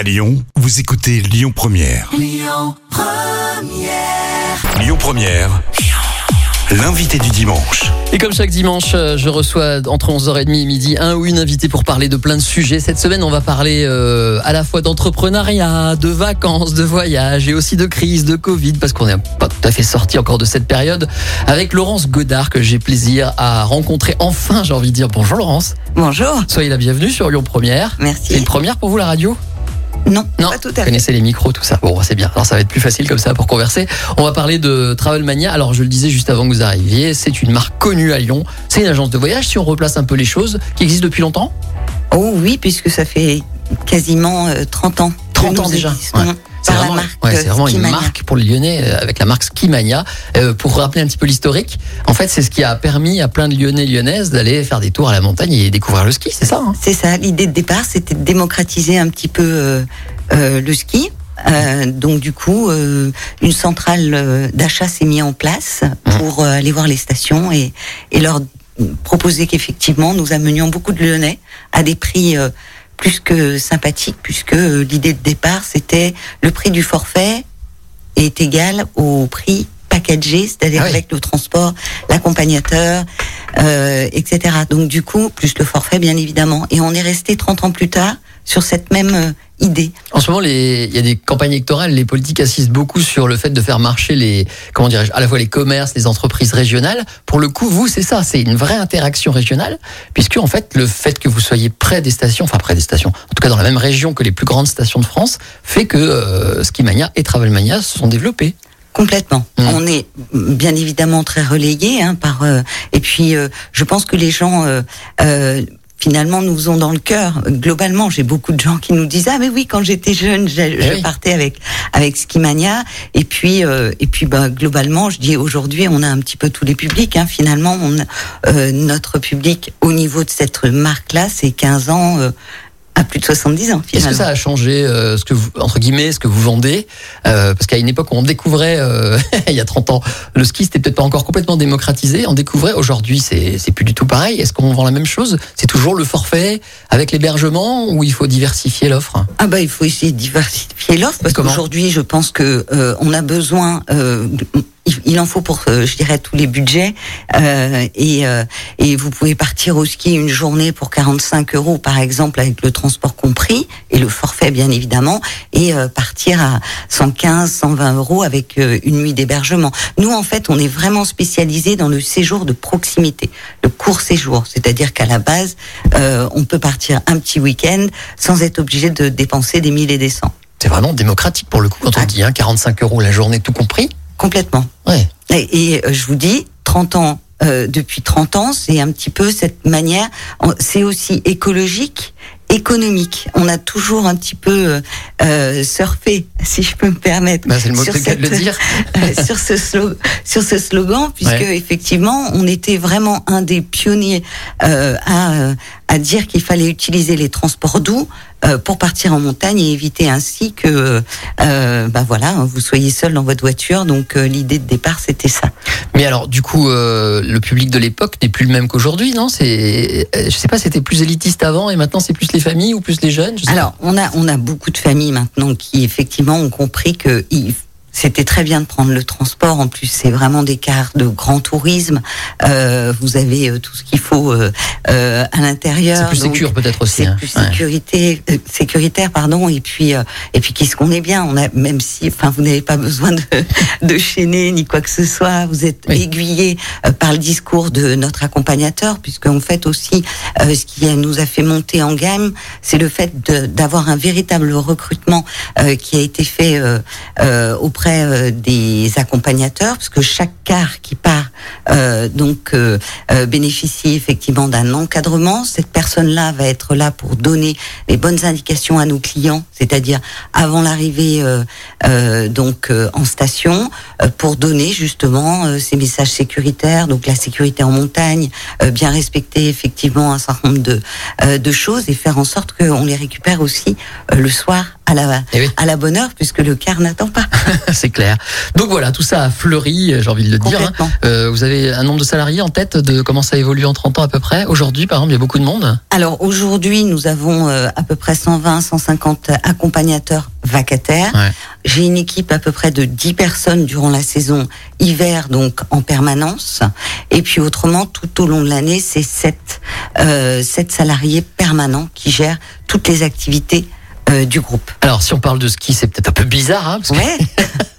À Lyon, vous écoutez Lyon Première. Lyon Première. L'invité du dimanche. Et comme chaque dimanche, euh, je reçois entre 11h30 et midi un ou une invitée pour parler de plein de sujets. Cette semaine, on va parler euh, à la fois d'entrepreneuriat, de vacances, de voyages et aussi de crise, de Covid, parce qu'on n'est pas tout à fait sorti encore de cette période, avec Laurence Godard, que j'ai plaisir à rencontrer enfin, j'ai envie de dire. Bonjour Laurence. Bonjour. Soyez la bienvenue sur Lyon Première. Merci. C'est une première pour vous la radio? Non, Non, pas tout à vous connaissez les micros, tout ça. Bon, c'est bien. Alors, ça va être plus facile comme ça pour converser. On va parler de Travelmania. Alors, je le disais juste avant que vous arriviez, c'est une marque connue à Lyon. C'est une agence de voyage. Si on replace un peu les choses, qui existe depuis longtemps? Oh oui, puisque ça fait quasiment euh, 30 ans. que 30 ans déjà, ouais. C'est la vraiment, marque ouais, c'est vraiment une marque pour les Lyonnais euh, avec la marque Skimania. Euh, pour rappeler un petit peu l'historique, en fait, c'est ce qui a permis à plein de Lyonnais Lyonnaises d'aller faire des tours à la montagne et découvrir le ski, c'est ça hein? C'est ça, l'idée de départ, c'était de démocratiser un petit peu euh, euh, le ski. Euh, donc du coup, euh, une centrale euh, d'achat s'est mise en place pour euh, aller voir les stations et, et leur proposer qu'effectivement nous amenions beaucoup de Lyonnais à des prix euh, plus que sympathiques, puisque euh, l'idée de départ c'était le prix du forfait est égal au prix packagé, c'est-à-dire Ah oui. avec le transport, l'accompagnateur, euh, etc. Donc du coup, plus le forfait bien évidemment. Et on est resté 30 ans plus tard sur cette même euh, idée. En ce moment, les- il y a des campagnes électorales, les politiques assistent beaucoup sur le fait de faire marcher les, comment dirais-je, à la fois les commerces, les entreprises régionales. Pour le coup, vous, c'est ça, c'est une vraie interaction régionale, puisque en fait, le fait que vous soyez près des stations, enfin près des stations, en tout cas dans la même région que les plus grandes stations de France, fait que euh, Skimania et Travelmania se sont développés. Complètement. Mm. On est bien évidemment très relayé hein, par. euh, et puis, euh, je pense que les gens. euh, Finalement, nous ont dans le cœur. Globalement, j'ai beaucoup de gens qui nous disent ah mais oui, quand j'étais jeune, je, je oui. partais avec avec Skimania. Et puis euh, et puis bah, globalement, je dis aujourd'hui, on a un petit peu tous les publics. Hein, finalement, on, euh, notre public au niveau de cette marque-là, c'est 15 ans euh, à plus de 70 ans. Est-ce que ça a changé euh, ce que vous, entre guillemets, ce que vous vendez? Euh, Parce qu'à une époque, où on découvrait, euh, il y a 30 ans, le ski, c'était peut-être pas encore complètement démocratisé. On découvrait, aujourd'hui, c'est c'est plus du tout pareil. Est-ce qu'on vend la même chose? C'est toujours le forfait avec l'hébergement ou il faut diversifier l'offre? Ah bah il faut essayer de diversifier l'offre parce qu'aujourd'hui je pense que on a besoin il- en faut pour euh, je dirais tous les budgets euh, et euh, et vous pouvez partir au ski une journée pour 45 euros par exemple avec le transport compris et le forfait bien évidemment et euh, partir à 115 120 euros avec euh, une nuit d'hébergement. Nous en fait on est vraiment spécialisé dans le séjour de proximité, le court séjour, c'est-à-dire qu'à la base euh, on peut partir un petit week-end sans être obligé de dépenser des mille et des cents. C'est vraiment démocratique pour le coup quand on Ah. dit hein, 45 euros la journée tout compris. Complètement. Ouais. Et, et, euh, je vous dis, 30 ans, euh, depuis 30 ans, c'est un petit peu cette manière, c'est aussi écologique, économique. On a toujours un petit peu euh, euh, surfé, si je peux me permettre, Bah, c'est le mot sur, de le dire. euh, sur, ce slogan, sur ce slogan, puisque Ouais. effectivement, on était vraiment un des pionniers euh, à, à dire qu'il fallait utiliser les transports doux euh, pour partir en montagne et éviter ainsi que, euh, bah voilà, vous soyez seul dans votre voiture. Donc euh, l'idée de départ, c'était ça. Mais alors, du coup, euh, le public de l'époque n'est plus le même qu'aujourd'hui, non? C'est, je sais pas, c'était plus élitiste avant et maintenant c'est plus les familles ou plus les jeunes je sais Alors, on a, on a beaucoup de familles maintenant qui, effectivement, ont compris que c'était très bien de prendre le transport. En plus, c'est vraiment des cars de grand tourisme. Euh, vous avez euh, tout ce qu'il faut euh, euh, à l'intérieur. C'est plus sécure peut-être aussi. C'est hein. plus Ouais. sécurité, euh, sécuritaire, pardon. Et puis, euh, et puis, qu'est-ce qu'on est bien? On a, même si, enfin, vous n'avez pas besoin de, de chaîner ni quoi que ce soit. Vous êtes Oui. aiguillé euh, par le discours de notre accompagnateur, puisque en fait aussi, euh, ce qui nous a fait monter en gamme, c'est le fait d'avoir un véritable recrutement euh, qui a été fait euh, euh, auprès euh, des accompagnateurs, parce que chaque car qui part euh, donc euh, bénéficie effectivement d'un encadrement. Cette personne-là va être là pour donner les bonnes indications à nos clients, c'est-à-dire avant l'arrivée donc en station, pour donner justement ces messages sécuritaires, donc la sécurité en montagne, bien respecter effectivement un certain nombre de, de choses et faire en sorte qu'on les récupère aussi le soir à la, eh à la bonne heure puisque le car n'attend pas. c'est clair. Donc voilà, tout ça a fleuri, j'ai envie de le dire. Hein. Euh, vous avez un nombre de salariés en tête de comment ça évolue en 30 ans à peu près. Aujourd'hui, par exemple, il y a beaucoup de monde. Alors aujourd'hui, nous avons euh, à peu près 120, 150 accompagnateurs vacataires. J'ai une équipe à peu près de 10 personnes durant la saison hiver, donc en permanence. Et puis autrement, tout au long de l'année, c'est 7, euh, 7 salariés permanents qui gèrent toutes les activités euh, du groupe. Alors, si on parle de ski, c'est peut-être un peu bizarre, hein, parce ouais.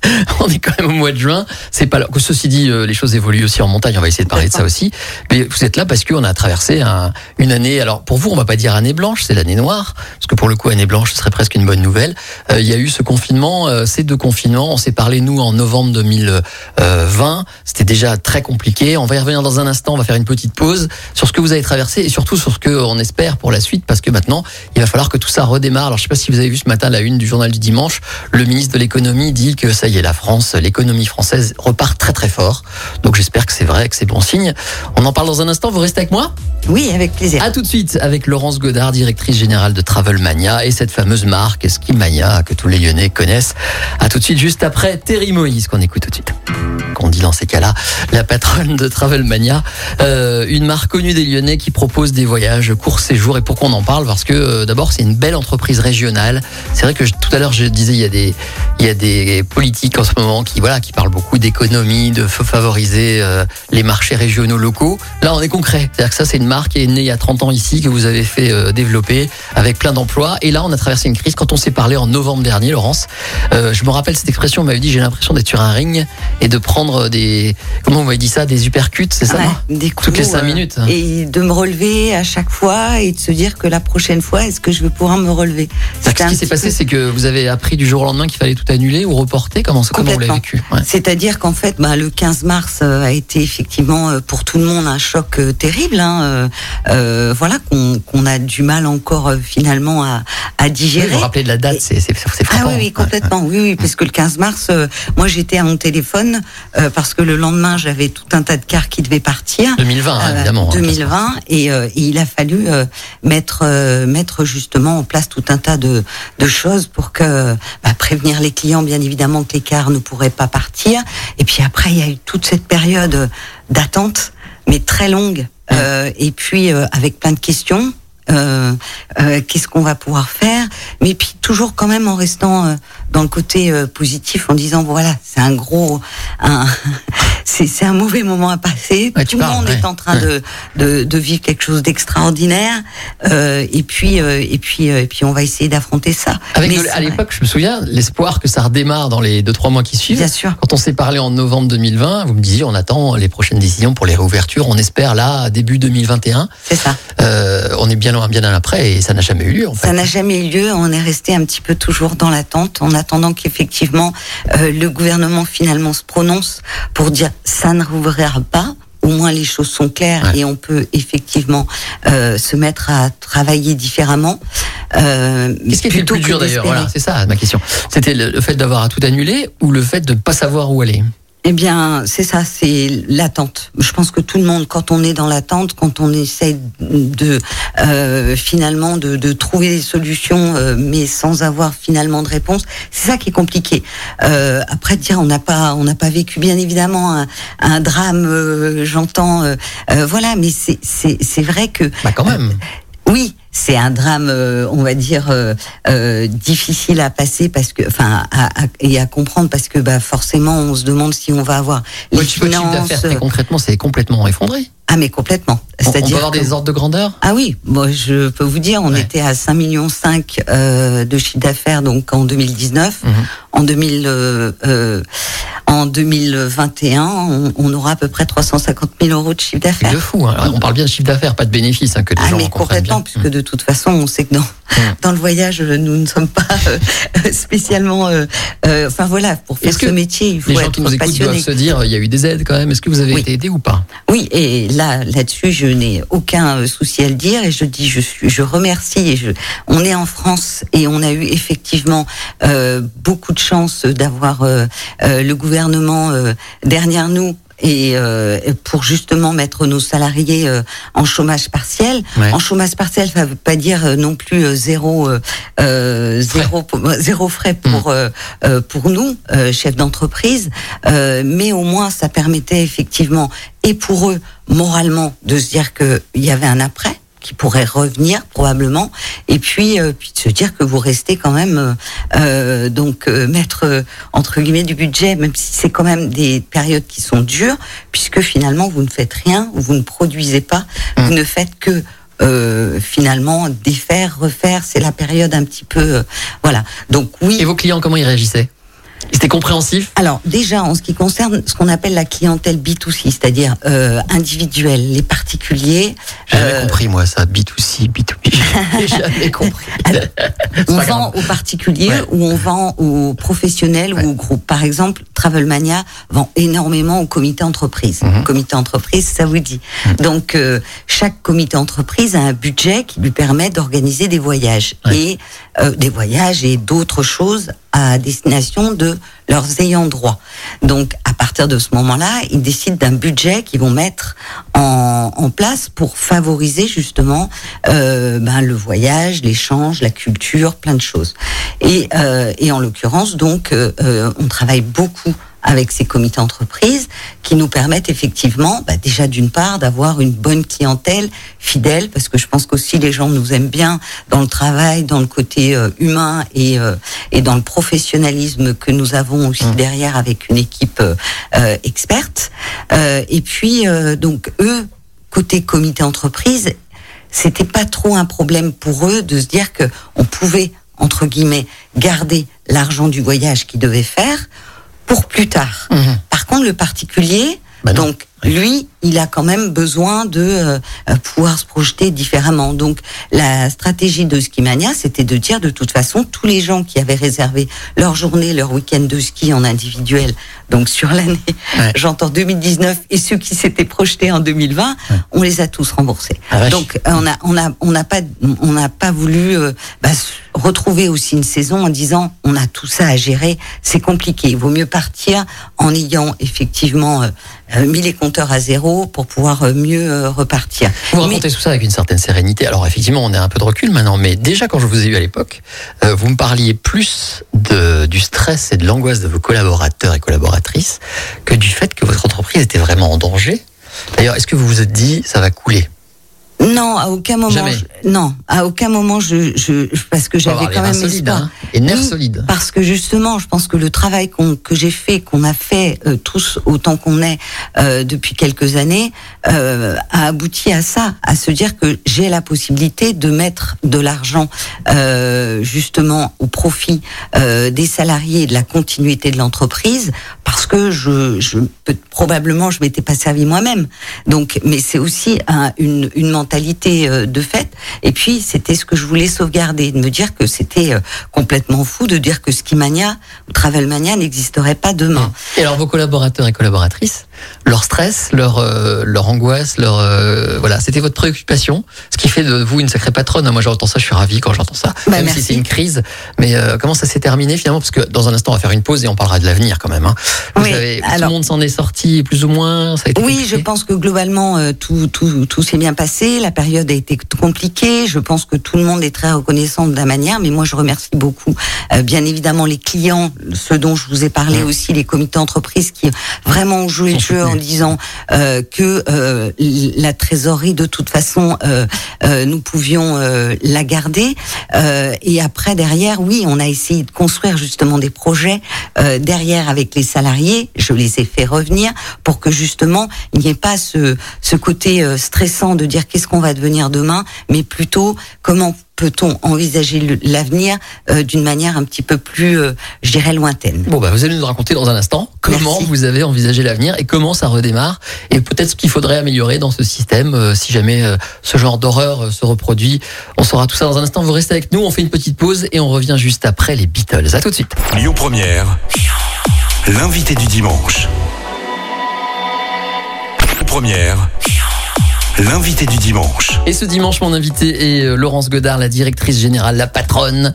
on est quand même au mois de juin. C'est pas là. Que ceci dit, euh, les choses évoluent aussi en montagne. On va essayer de parler de ça aussi. Mais vous êtes là parce qu'on a traversé un, une année. Alors, pour vous, on va pas dire année blanche, c'est l'année noire, parce que pour le coup, année blanche, ce serait presque une bonne nouvelle. Euh, il y a eu ce confinement, ces deux confinements. On s'est parlé nous en novembre 2020. C'était déjà très compliqué. On va y revenir dans un instant. On va faire une petite pause sur ce que vous avez traversé et surtout sur ce que on espère pour la suite, parce que maintenant, il va falloir que tout ça redémarre. Alors, je sais pas si vous avez vu ce matin la une du journal du dimanche, le ministre de l'économie dit que ça y est, la France, l'économie française repart très très fort. Donc j'espère que c'est vrai, que c'est bon signe. On en parle dans un instant. Vous restez avec moi? Oui, avec plaisir. À tout de suite avec Laurence Godard, directrice générale de Travelmania et cette fameuse marque Skimania que tous les Lyonnais connaissent. À tout de suite, juste après Terry Moïse qu'on écoute tout de suite. Qu'on dit dans ces cas-là, la patronne de Travelmania, euh, une marque connue des Lyonnais qui propose des voyages courts séjours. Et pourquoi on en parle? Parce que euh, d'abord, c'est une belle entreprise régionale c'est vrai que tout à l'heure je disais il y a des il y a des politiques en ce moment qui voilà qui parlent beaucoup d'économie, de favoriser euh, les marchés régionaux locaux. Là, on est concret. C'est-à-dire que ça c'est une marque qui est née il y a 30 ans ici que vous avez fait euh, développer avec plein d'emplois et là on a traversé une crise quand on s'est parlé en novembre dernier Laurence. Euh, je me rappelle cette expression, on m'avait dit j'ai l'impression d'être sur un ring et de prendre des comment on m'avait dit ça des uppercuts, c'est ça Des coups, Toutes les 5 minutes. Et de me relever à chaque fois et de se dire que la prochaine fois est-ce que je vais pouvoir me relever? C'est ce qui s'est passé c'est que vous avez appris du jour au lendemain qu'il fallait tout annuler ou reporter Comment, comment vous l'avez vécu? C'est-à-dire qu'en fait, bah, le 15 mars euh, a été effectivement euh, pour tout le monde un choc euh, terrible. Hein, voilà, qu'on a du mal encore finalement à, à digérer. vous vous rappelez de la date, c'est Ah oui, oui, complètement. Oui, oui, parce que le 15 mars, moi j'étais à mon téléphone parce que le lendemain j'avais tout un tas de cars qui devaient partir. 2020, hein, évidemment. 2020, hein, et, et, il a fallu mettre mettre justement en place tout un tas de, de choses pour que bah, prévenir les clients, bien évidemment, que les cars ne pourraient pas partir. Et puis après, il y a eu toute cette période d'attente, mais très longue. Euh, et puis euh, avec plein de questions. Euh, euh, qu'est-ce qu'on va pouvoir faire? Mais puis toujours quand même en restant euh, dans le côté positif en disant voilà c'est un gros un c'est un mauvais moment à passer. Tout le monde est en train de, de, de vivre quelque chose d'extraordinaire et puis et puis et puis on va essayer d'affronter ça. Avec à l'époque je me souviens l'espoir que ça redémarre dans les deux trois mois qui suivent. Bien sûr. Quand on s'est parlé en novembre 2020 vous me disiez on attend les prochaines décisions pour les réouvertures. On espère là début 2021 c'est ça. On est bien bien après et ça n'a jamais eu lieu. En fait. Ça n'a jamais eu lieu. On est resté un petit peu toujours dans l'attente en attendant qu'effectivement euh, le gouvernement finalement se prononce pour dire ça ne rouvrira pas au moins les choses sont claires et on peut effectivement euh, se mettre à travailler différemment. Euh, Qu'est-ce qui est le plus dur d'ailleurs? Voilà, c'est ça ma question. C'était le, le fait d'avoir à tout annuler ou le fait de ne pas savoir où aller? Eh bien, c'est ça, c'est l'attente. Je pense que tout le monde, quand on est dans l'attente, quand on essaie de euh, finalement de, de, trouver des solutions, euh, mais sans avoir finalement de réponse, c'est ça qui est compliqué. Euh, après, dire on n'a pas, on n'a pas vécu bien évidemment un, un drame, euh, j'entends, euh, voilà, mais c'est c'est vrai que. Bah quand même. oui, c'est un drame, euh, on va dire, euh, euh, difficile à passer parce que, enfin, à, et à comprendre parce que, bah, forcément, on se demande si on va avoir les finances. Très concrètement, c'est complètement effondré. Ah mais complètement. C'est-à-dire avoir des ordres de grandeur? Ah oui, moi je peux vous dire, on était à 5 millions 5 euh, de chiffre d'affaires donc en 2019. Mhm. En 2000, euh, euh, en 2021, on, on, aura à peu près 350 000 euros de chiffre d'affaires. De fou. Hein. On parle bien de chiffre d'affaires, pas de bénéfices hein, que les ah, gens mais complètement, bien. puisque de toute façon, on sait que dans dans le voyage, nous ne sommes pas euh, spécialement. Euh, euh, enfin voilà, pour faire ce métier, il faut les gens qui nous écoutent doivent se dire, il y a eu des aides quand même. Est-ce que vous avez été aidé ou pas? Oui, et là là-dessus, je n'ai aucun euh, souci à le dire et je dis, je suis, je remercie et je, on est en France et on a eu effectivement euh, beaucoup de chance d'avoir euh, euh le gouvernement euh, derrière nous et euh, pour justement mettre nos salariés euh, en chômage partiel. Ouais. En chômage partiel, ça veut pas dire euh, non plus euh, zéro euh, euh, zéro zéro frais pour euh, pour nous euh, chefs d'entreprise, euh, mais au moins ça permettait effectivement et pour eux moralement de se dire que il y avait un après qui pourrait revenir probablement. Et puis euh, puis de se dire que vous restez quand même euh, euh, donc euh, mettre euh, entre guillemets du budget même si c'est quand même des périodes qui sont dures puisque finalement vous ne faites rien vous ne produisez pas. Vous ne faites que euh, finalement défaire refaire. C'est la période un petit peu euh, voilà. Donc oui. Et vos clients, comment ils réagissaient? Ils étaient compréhensifs alors déjà en ce qui concerne ce qu'on appelle la clientèle B2C, c'est-à-dire euh, individuelle, les particuliers, J'ai jamais euh, compris, moi, ça. B2C, B2B. J'ai jamais compris. On vend grave. aux particuliers Ouais. ou on vend aux professionnels Ouais. ou aux groupes. Par exemple, Travelmania vend énormément au comité entreprise. Mhm. Comité entreprise, ça vous dit. Donc euh, chaque comité entreprise a un budget qui lui permet d'organiser des voyages Ouais. et euh, des voyages et d'autres choses à destination de leurs ayants droit. Donc à partir de ce moment-là, ils décident d'un budget qu'ils vont mettre en, en place pour favoriser justement euh, ben, le voyage, l'échange, la culture, plein de choses. Et, euh, et en l'occurrence, donc, euh, euh, on travaille beaucoup avec ces comités entreprises qui nous permettent effectivement, bah, déjà d'une part, d'avoir une bonne clientèle fidèle, parce que je pense qu'aussi les gens nous aiment bien dans le travail, dans le côté euh, humain et, euh, et dans le professionnalisme que nous avons aussi Mmh. derrière avec une équipe euh, euh, experte. Euh, et puis, euh, donc, eux, côté comité entreprise, c'était pas trop un problème pour eux de se dire que on pouvait entre guillemets garder l'argent du voyage qu'ils devaient faire pour plus tard. Mhm. Par contre, le particulier, Bah donc lui, il a quand même besoin de euh, pouvoir se projeter différemment. Donc la stratégie de Skimania, c'était de dire de toute façon tous les gens qui avaient réservé leur journée, leur week-end de ski en individuel, donc sur l'année, Ouais. j'entends 2019 et ceux qui s'étaient projetés en 2020, on les a tous remboursés. Ah, donc euh, on a on a on n'a pas on n'a pas voulu euh, bah, retrouver aussi une saison en disant on a tout ça à gérer, c'est compliqué. Il vaut mieux partir en ayant effectivement euh, mis les compteurs à zéro pour pouvoir euh, mieux euh, repartir. Vous Mais- racontez tout ça avec une certaine sérénité. Alors effectivement, on a un peu de recul maintenant, mais déjà quand je vous ai eu à l'époque, euh, vous me parliez plus de, du stress et de l'angoisse de vos collaborateurs et collaboratrices que du fait que votre entreprise était vraiment en danger. D'ailleurs, est-ce que vous vous êtes dit ça va couler? Non, à aucun moment. Jamais. je- non, à aucun moment je, je parce que j'avais quand même espoir. hein, et nerfs Oui, solides. Parce que justement, je pense que le travail qu'on que j'ai fait, qu'on a fait euh, tous autant qu'on est euh, depuis quelques années, euh, a abouti à ça, à se dire que j'ai la possibilité de mettre de l'argent euh, justement au profit euh, des salariés et de la continuité de l'entreprise, parce que je, je peut- probablement je m'étais pas servi moi-même. Donc, mais c'est aussi un- une, une mentalité euh, de fait. Et puis, c'était ce que je voulais sauvegarder, de me dire que c'était euh, complètement fou de dire que Skimania ou Travelmania n'existerait pas demain. Et alors vos collaborateurs et collaboratrices, leur stress, leur euh, leur angoisse, leur euh, voilà, c'était votre préoccupation, ce qui fait de vous une sacrée patronne. Moi j'entends ça, je suis ravi quand j'entends ça, Bah, même merci. si c'est une crise. Mais euh, comment ça s'est terminé finalement? Parce que dans un instant on va faire une pause et on parlera de l'avenir quand même. Hein. Vous Oui, tout le monde s'en est sorti plus ou moins. Ça a été Oui, compliqué je pense que globalement tout tout tout s'est bien passé. La période a été compliquée. Je pense que tout le monde est très reconnaissant de la manière. Mais moi, je remercie beaucoup, bien évidemment, les clients, ceux dont je vous ai parlé aussi, les comités d'entreprise qui vraiment ont joué le Sont jeu en disant euh, que euh, la trésorerie, de toute façon, euh, euh, nous pouvions euh, la garder. Euh, et après, derrière, oui, on a essayé de construire justement des projets euh, derrière avec les salariés. Je les ai fait revenir pour que justement il n'y ait pas ce, ce côté euh, stressant de dire qu'est-ce qu'on va devenir demain, mais plutôt comment peut-on envisager l'avenir euh, d'une manière un petit peu plus, euh, je dirais, lointaine? Bon, bah, vous allez nous raconter dans un instant comment Merci. vous avez envisagé l'avenir et comment ça redémarre et peut-être ce qu'il faudrait améliorer dans ce système euh, si jamais euh, ce genre d'horreur euh, se reproduit. On saura tout ça dans un instant. Vous restez avec nous, on fait une petite pause et on revient juste après les Beatles. À tout de suite. Lyon Première, l'invité du dimanche. Lyon Première, l'invité du dimanche. Et ce dimanche, mon invité est euh, Laurence Godard, la directrice générale, la patronne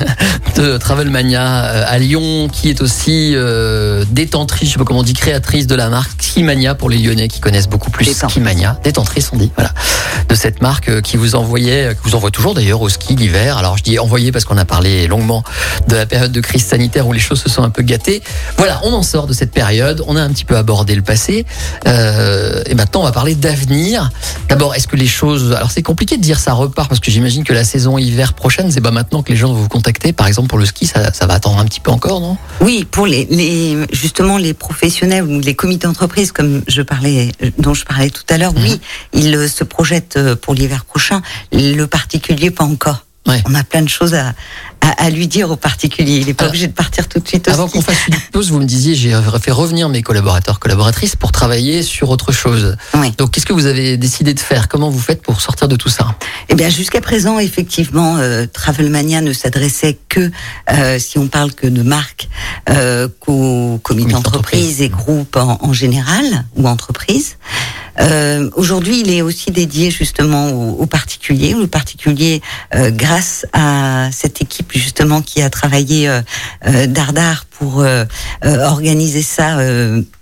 de Travelmania euh, à Lyon, qui est aussi euh, détentrice, je sais pas comment on dit, créatrice de la marque Skimania pour les Lyonnais qui connaissent beaucoup plus Détentrice. Skimania. Détentrice, on dit, voilà. De cette marque euh, qui vous envoyait, euh, qui vous envoie toujours d'ailleurs au ski l'hiver. Alors je dis envoyé parce qu'on a parlé longuement de la période de crise sanitaire où les choses se sont un peu gâtées. Voilà, on en sort de cette période. On a un petit peu abordé le passé. Euh, et maintenant, on va parler d'avenir. D'abord, est-ce que les choses. Alors, c'est compliqué de dire ça repart parce que j'imagine que la saison hiver prochaine, c'est pas maintenant que les gens vont vous contacter. Par exemple, pour le ski, ça, ça va attendre un petit peu encore, non? Oui, pour les, les justement les professionnels ou les comités d'entreprise, comme je parlais, dont je parlais tout à l'heure, Mhm. oui, ils euh, se projettent euh, pour l'hiver prochain. Le particulier, pas encore. Ouais. On a plein de choses à, à, à lui dire au particulier. Il n'est pas Alors, obligé de partir tout de suite au Avant qu'on fasse une pause, vous me disiez, j'ai fait revenir mes collaborateurs, collaboratrices pour travailler sur autre chose. Oui. Donc, qu'est-ce que vous avez décidé de faire? Comment vous faites pour sortir de tout ça? Eh bien, jusqu'à présent, effectivement, euh, Travelmania ne s'adressait que, euh, si on parle que de marques, euh, qu'aux comités Comité d'entreprise et groupes en, en général ou entreprises. Euh, Aujourd'hui, il est aussi dédié justement aux, aux particuliers. Le particulier, euh, grâce à cette équipe justement qui a travaillé euh, euh, dardard pour euh, euh, organiser ça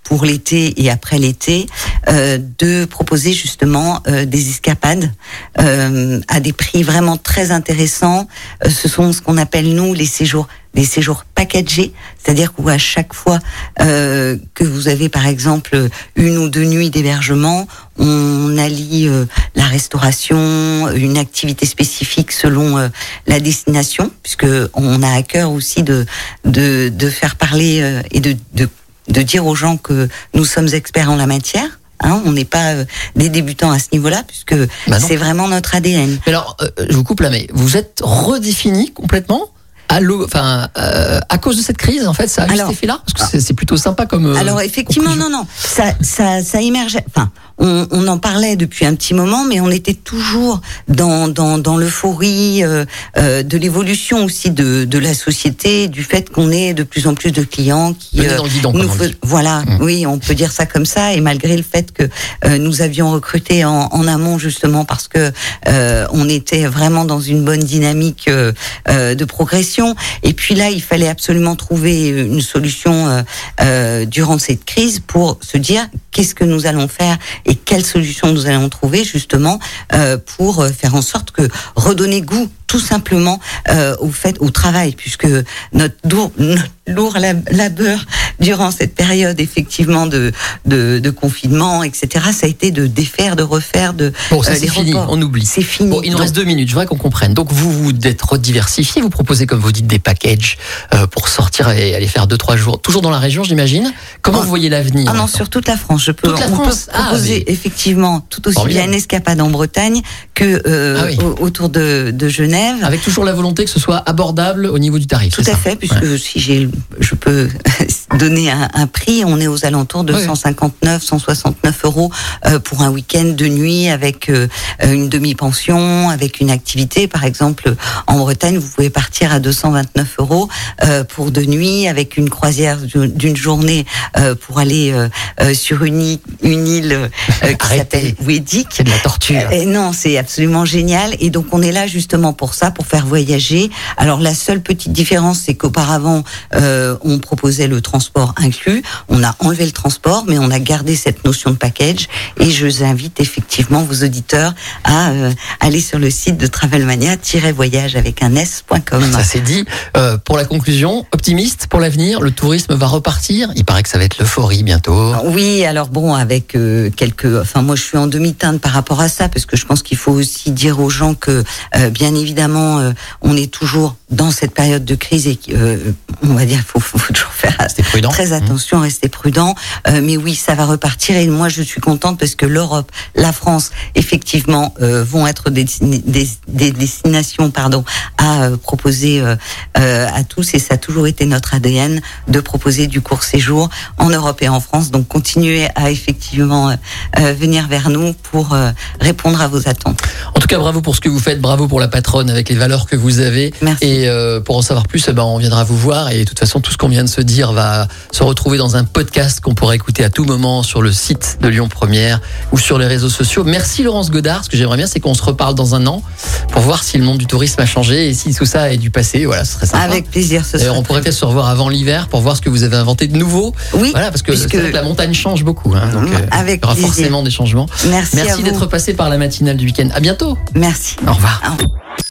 pour l'été et après l'été, euh, de proposer justement euh, des escapades euh, à des prix vraiment très intéressants. Euh, ce sont ce qu'on appelle nous les séjours des séjours packagés, c'est-à-dire qu'à chaque fois euh, que vous avez par exemple une ou deux nuits d'hébergement, on allie euh, la restauration, une activité spécifique selon la destination, puisque on a à cœur aussi de de, de faire parler et de, de de dire aux gens que nous sommes experts en la matière. Hein, on n'est pas euh, des débutants à ce niveau-là, puisque Bah c'est vraiment notre ADN. Mais alors, euh, je vous coupe là, mais vous êtes redéfini complètement à, enfin, euh, à cause de cette crise, en fait, ça a Alors- cet effet-là? Parce que c'est- c'est plutôt sympa comme. euh, Alors effectivement, conclusion. non, non, ça, ça, ça émergeait. Enfin, on, on en parlait depuis un petit moment, mais on était toujours dans dans, dans l'euphorie euh, euh, de l'évolution aussi de de la société, du fait qu'on ait de plus en plus de clients qui Le nez dans le guidon, nous fais- voilà, oui, on peut dire ça comme ça. Et malgré le fait que euh, nous avions recruté en, en amont justement parce que euh, on était vraiment dans une bonne dynamique euh, euh, de progression. Et puis là, il fallait absolument trouver une solution euh, euh, durant cette crise pour se dire qu'est-ce que nous allons faire et quelle solution nous allons trouver justement euh, pour euh, faire en sorte que redonner goût tout simplement euh, au fait au travail puisque notre lourd, notre lourd lab- labeur durant cette période effectivement de, de, de confinement etc ça a été de défaire de refaire de Bon, ça euh, c'est fini, reports. on oublie. c'est fini Bon, il nous Donc, reste deux minutes, je voudrais qu'on comprenne. Donc, vous vous êtes rediversifié, vous proposez, comme vous dites, des packages euh, pour sortir et aller faire deux, trois jours, toujours dans la région, j'imagine. Comment vous voyez l'avenir Ah non, sur toute la France. Je peux, Toute la on France peut Ah, proposer mais- effectivement tout aussi bien une escapade en Bretagne que euh, Ah oui. autour de, de Genève. Avec toujours la volonté que ce soit abordable au niveau du tarif. Tout à ça fait, puisque si j'ai, je peux donner un, un prix, on est aux alentours de Oui. 159, 169 euros euh, pour un week-end de nuit avec euh, une demi-pension, avec une activité. Par exemple, en Bretagne, vous pouvez partir à 229 euros euh, pour deux nuits avec une croisière d'une journée euh, pour aller euh, euh, sur une, île- une île euh, qui s'appelle Ouédic. C'est de la torture. Et non, c'est absolument génial. Et donc on est là justement pour ça, pour faire voyager. Alors la seule petite différence, c'est qu'auparavant euh, on proposait le transport inclus. On a enlevé le transport, mais on a gardé cette notion de package. Et je vous invite effectivement vos auditeurs à euh, aller sur le site de Travelmania-voyage avec un s.com. Ça c'est dit. Euh, pour la conclusion, optimiste pour l'avenir, le tourisme va repartir. Il paraît que ça va être l'euphorie bientôt. Oui, alors bon, avec euh, quelques, enfin moi je suis en demi-teinte par rapport à ça parce que je pense qu'il faut aussi dire aux gens que, euh, bien évidemment, euh, on est toujours dans cette période de crise et euh, on va dire, faut, faut, faut toujours faire prudent. très attention, rester prudent. Euh, mais oui, ça va repartir et moi je suis contente parce que l'Europe, la France, effectivement, euh, vont être des, des, des destinations, pardon, à euh, proposer euh, euh, à tous et ça a toujours été notre ADN de proposer du court séjour en Europe et en France. Donc continuez à effectivement euh, venir vers nous pour euh, répondre à vos attentes. En tout cas, bravo pour ce que vous faites, bravo pour la patronne avec les valeurs que vous avez. Merci. Et euh, pour en savoir plus, eh ben, on viendra vous voir. Et de toute façon, tout ce qu'on vient de se dire. dire, se retrouver dans un podcast qu'on pourra écouter à tout moment sur le site de Lyon Première ou sur les réseaux sociaux. Merci Laurence Godard. Ce que j'aimerais bien, c'est qu'on se reparle dans un an pour voir si le monde du tourisme a changé et si tout ça est du passé. Voilà, ce serait sympa. Avec plaisir. Ce D'ailleurs, on pourrait peut-être se revoir avant l'hiver pour voir ce que vous avez inventé de nouveau. Oui. Voilà, parce que, la montagne change beaucoup. Hein, donc, euh, Avec il y aura plaisir. forcément des changements. Merci, Merci d'être passé par la matinale du week-end. À bientôt. Merci. Au revoir. Au revoir.